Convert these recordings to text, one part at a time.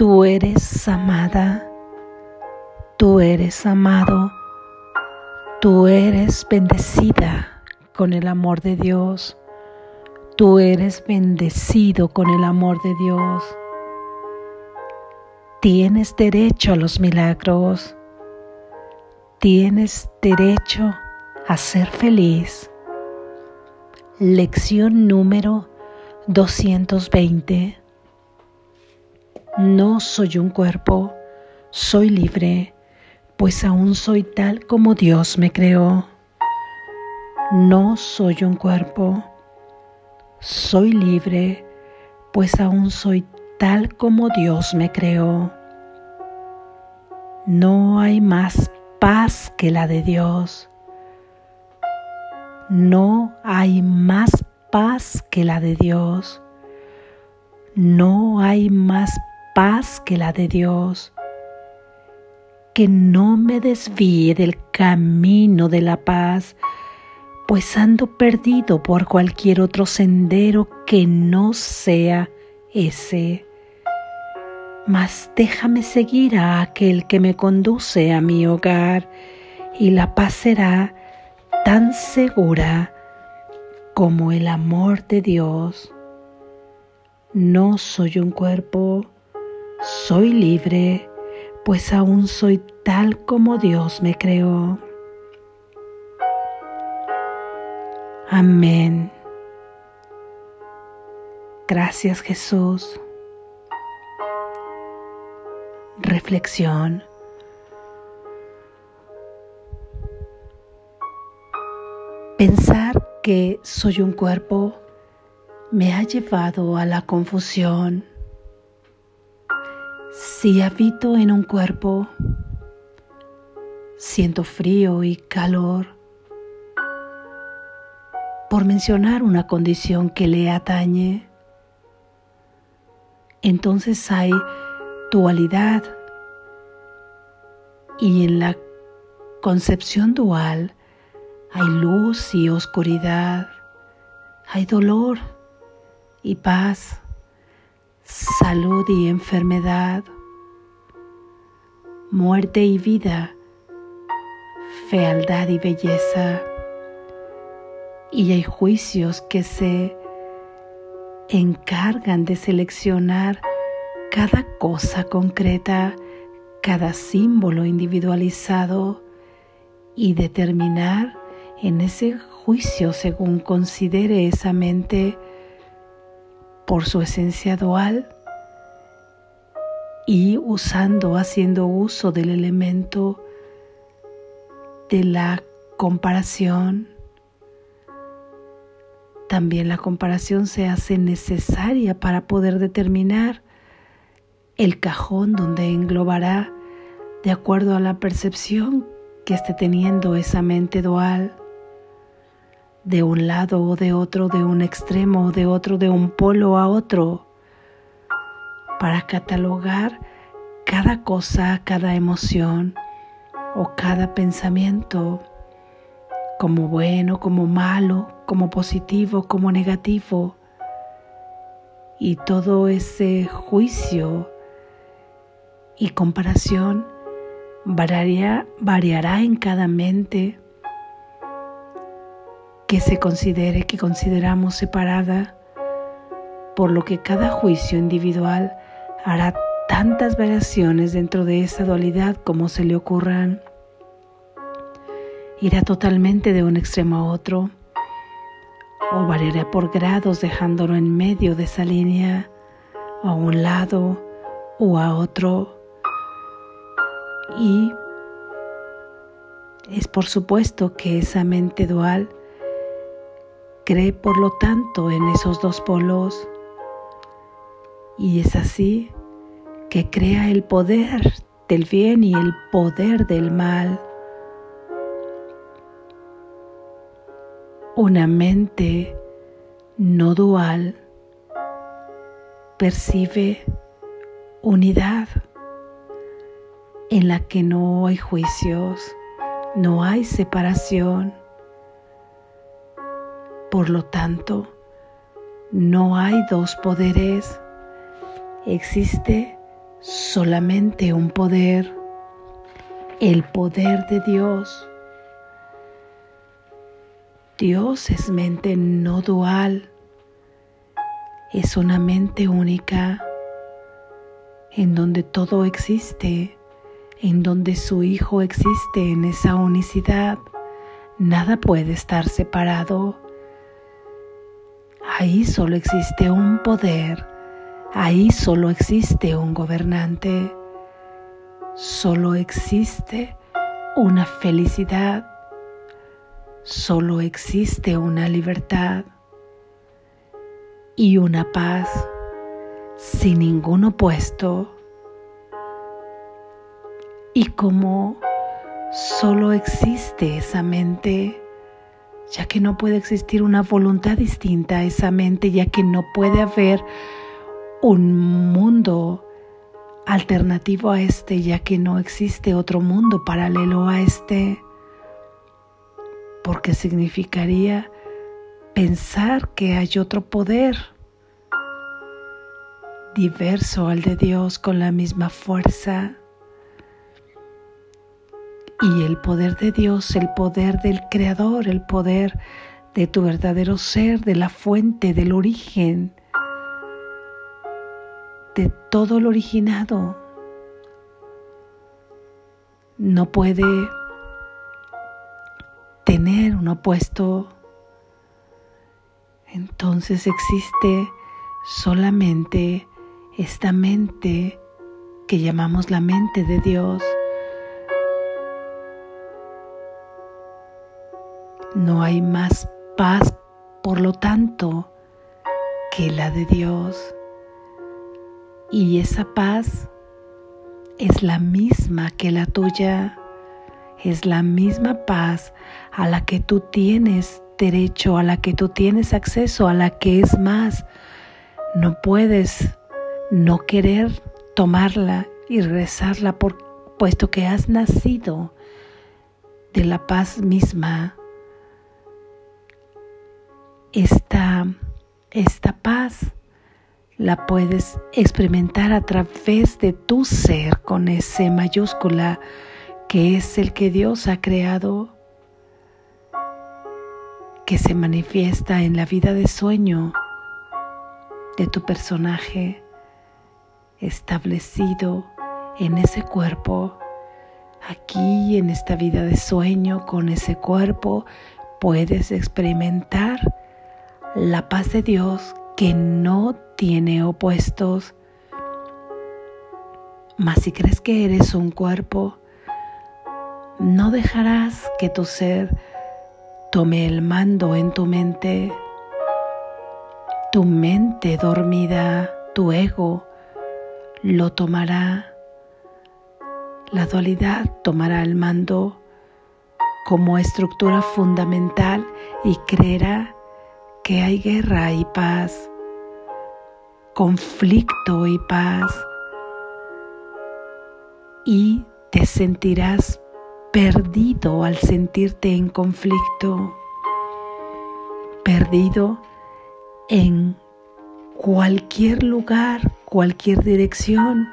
Tú eres amada, tú eres amado, tú eres bendecida con el amor de Dios, tú eres bendecido con el amor de Dios. Tienes derecho a los milagros, tienes derecho a ser feliz. Lección número 220 no soy un cuerpo, soy libre, pues aún soy tal como Dios me creó. No soy un cuerpo, soy libre, pues aún soy tal como Dios me creó. No hay más paz que la de Dios. No hay más paz que la de Dios. No hay más paz que la de Dios. Que no me desvíe del camino de la paz, pues ando perdido por cualquier otro sendero que no sea ese. Mas déjame seguir a aquel que me conduce a mi hogar y la paz será tan segura como el amor de Dios. No soy un cuerpo, soy libre, pues aún soy tal como Dios me creó. Amén. Gracias Jesús. Reflexión. Pensar que soy un cuerpo me ha llevado a la confusión si habito en un cuerpo, siento frío y calor, por mencionar una condición que le atañe, entonces hay dualidad. Y en la concepción dual hay luz y oscuridad, hay dolor y paz salud y enfermedad, muerte y vida, fealdad y belleza. Y hay juicios que se encargan de seleccionar cada cosa concreta, cada símbolo individualizado y determinar en ese juicio según considere esa mente por su esencia dual y usando, haciendo uso del elemento de la comparación. También la comparación se hace necesaria para poder determinar el cajón donde englobará de acuerdo a la percepción que esté teniendo esa mente dual de un lado o de otro, de un extremo o de otro, de un polo a otro, para catalogar cada cosa, cada emoción o cada pensamiento como bueno, como malo, como positivo, como negativo. Y todo ese juicio y comparación variará, variará en cada mente que se considere que consideramos separada, por lo que cada juicio individual hará tantas variaciones dentro de esa dualidad como se le ocurran. Irá totalmente de un extremo a otro o variará por grados dejándolo en medio de esa línea, a un lado o a otro. Y es por supuesto que esa mente dual Cree por lo tanto en esos dos polos y es así que crea el poder del bien y el poder del mal. Una mente no dual percibe unidad en la que no hay juicios, no hay separación, por lo tanto, no hay dos poderes, existe solamente un poder, el poder de Dios. Dios es mente no dual, es una mente única en donde todo existe, en donde su Hijo existe en esa unicidad. Nada puede estar separado. Ahí solo existe un poder, ahí solo existe un gobernante, solo existe una felicidad, solo existe una libertad y una paz sin ningún opuesto. Y como solo existe esa mente, ya que no puede existir una voluntad distinta a esa mente, ya que no puede haber un mundo alternativo a este, ya que no existe otro mundo paralelo a este, porque significaría pensar que hay otro poder diverso al de Dios con la misma fuerza. Y el poder de Dios, el poder del Creador, el poder de tu verdadero ser, de la fuente, del origen, de todo lo originado, no puede tener un opuesto. Entonces existe solamente esta mente que llamamos la mente de Dios. No hay más paz, por lo tanto, que la de Dios. Y esa paz es la misma que la tuya, es la misma paz a la que tú tienes derecho, a la que tú tienes acceso, a la que es más. No puedes no querer tomarla y rezarla puesto que has nacido de la paz misma. Esta, esta paz la puedes experimentar a través de tu ser con ese mayúscula que es el que Dios ha creado, que se manifiesta en la vida de sueño de tu personaje establecido en ese cuerpo, aquí en esta vida de sueño, con ese cuerpo, puedes experimentar la paz de Dios que no tiene opuestos. Mas si crees que eres un cuerpo, no dejarás que tu ser tome el mando en tu mente. Tu mente dormida, tu ego, lo tomará. La dualidad tomará el mando como estructura fundamental y creerá que hay guerra y paz, conflicto y paz, y te sentirás perdido al sentirte en conflicto, perdido en cualquier lugar, cualquier dirección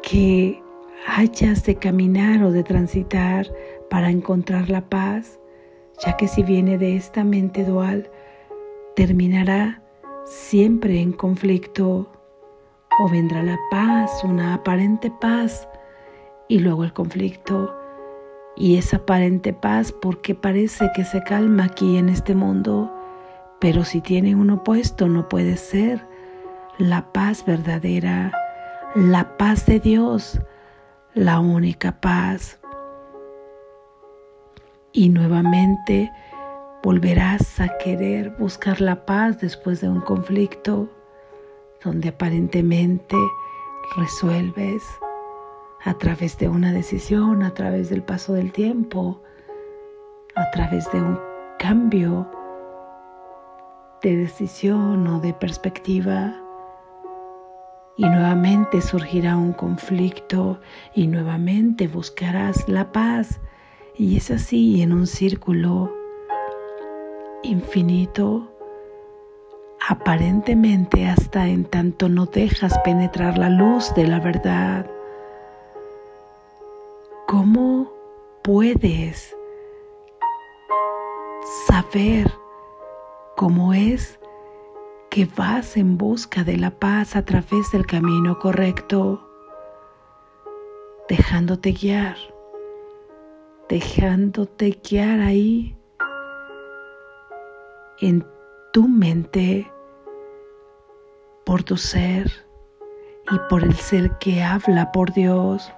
que hayas de caminar o de transitar para encontrar la paz, ya que si viene de esta mente dual, terminará siempre en conflicto. O vendrá la paz, una aparente paz y luego el conflicto. Y esa aparente paz porque parece que se calma aquí en este mundo. Pero si tiene un opuesto, no puede ser la paz verdadera, la paz de Dios, la única paz. Y nuevamente volverás a querer buscar la paz después de un conflicto donde aparentemente resuelves a través de una decisión, a través del paso del tiempo, a través de un cambio de decisión o de perspectiva. Y nuevamente surgirá un conflicto y nuevamente buscarás la paz. Y es así en un círculo infinito aparentemente hasta en tanto no dejas penetrar la luz de la verdad. ¿Cómo puedes saber cómo es que vas en busca de la paz a través del camino correcto, dejándote guiar, dejándote guiar ahí en tu mente por tu ser y por el ser que habla por Dios.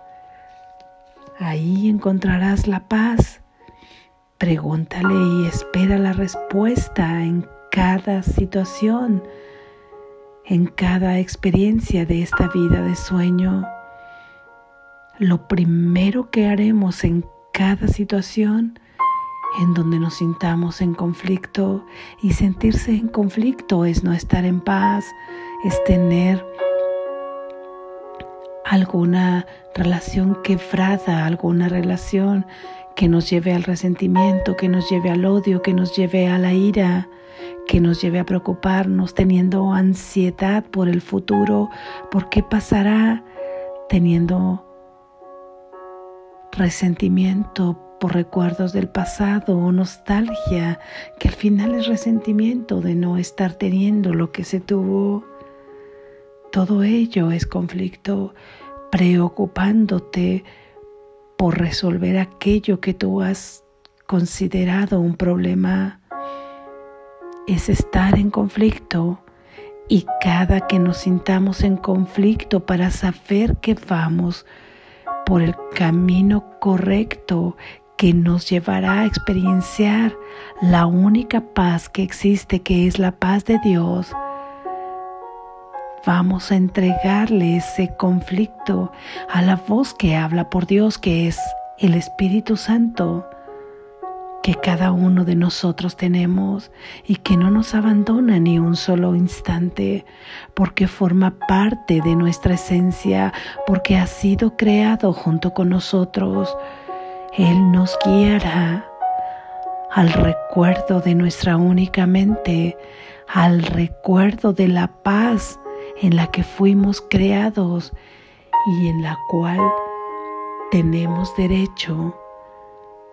Ahí encontrarás la paz. Pregúntale y espera la respuesta en cada situación, en cada experiencia de esta vida de sueño. Lo primero que haremos en cada situación en donde nos sintamos en conflicto y sentirse en conflicto es no estar en paz, es tener alguna relación quebrada, alguna relación que nos lleve al resentimiento, que nos lleve al odio, que nos lleve a la ira, que nos lleve a preocuparnos, teniendo ansiedad por el futuro, por qué pasará, teniendo resentimiento por recuerdos del pasado o nostalgia, que al final es resentimiento de no estar teniendo lo que se tuvo. Todo ello es conflicto, preocupándote por resolver aquello que tú has considerado un problema. Es estar en conflicto y cada que nos sintamos en conflicto para saber que vamos por el camino correcto que nos llevará a experienciar la única paz que existe, que es la paz de Dios. Vamos a entregarle ese conflicto a la voz que habla por Dios, que es el Espíritu Santo que cada uno de nosotros tenemos y que no nos abandona ni un solo instante, porque forma parte de nuestra esencia, porque ha sido creado junto con nosotros él nos guiará al recuerdo de nuestra única mente, al recuerdo de la paz en la que fuimos creados y en la cual tenemos derecho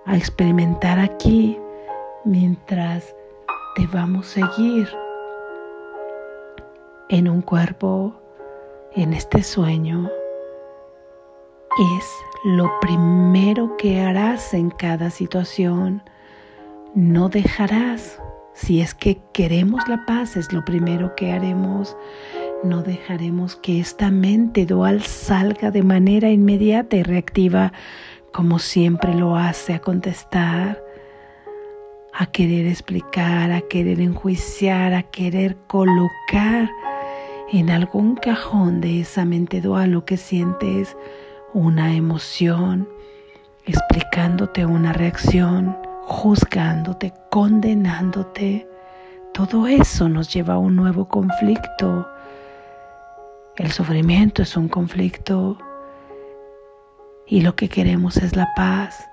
a experimentar aquí mientras a seguir en un cuerpo, en este sueño es lo primero que harás en cada situación. No dejarás, si es que queremos la paz, es lo primero que haremos. No dejaremos que esta mente dual salga de manera inmediata y reactiva como siempre lo hace a contestar, a querer explicar, a querer enjuiciar, a querer colocar en algún cajón de esa mente dual lo que sientes una emoción, explicándote una reacción, juzgándote, condenándote. Todo eso nos lleva a un nuevo conflicto. El sufrimiento es un conflicto y lo que queremos es la paz.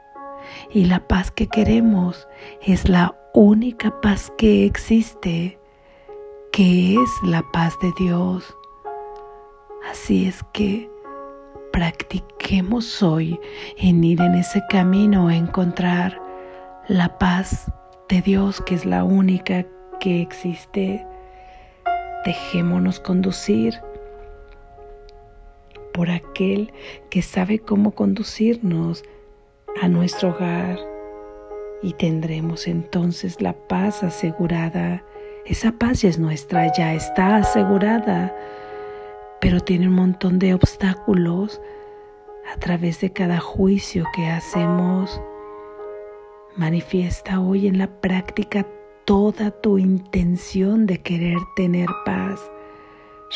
Y la paz que queremos es la única paz que existe, que es la paz de Dios. Así es que practiquemos hoy en ir en ese camino a encontrar la paz de Dios, que es la única que existe. Dejémonos conducir por aquel que sabe cómo conducirnos a nuestro hogar y tendremos entonces la paz asegurada. Esa paz ya es nuestra, ya está asegurada pero tiene un montón de obstáculos a través de cada juicio que hacemos. Manifiesta hoy en la práctica toda tu intención de querer tener paz,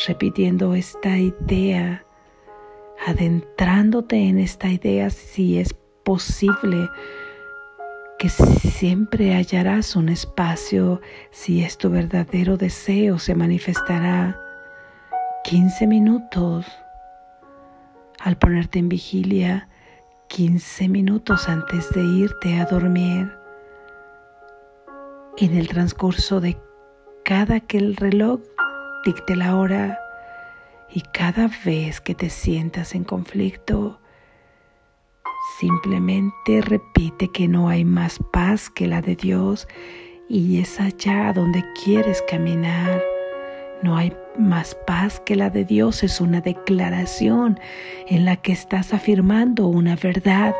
repitiendo esta idea, adentrándote en esta idea si es posible que siempre hallarás un espacio si es tu verdadero deseo se manifestará 15 minutos al ponerte en vigilia, 15 minutos antes de irte a dormir. En el transcurso de cada que el reloj dicte la hora y cada vez que te sientas en conflicto, simplemente repite que no hay más paz que la de Dios y es allá donde quieres caminar. No hay más paz que la de Dios es una declaración en la que estás afirmando una verdad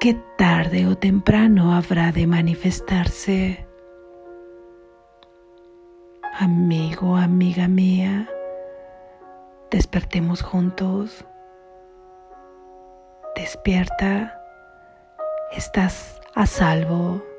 que tarde o temprano habrá de manifestarse. Amigo, amiga mía, despertemos juntos. Despierta, estás a salvo.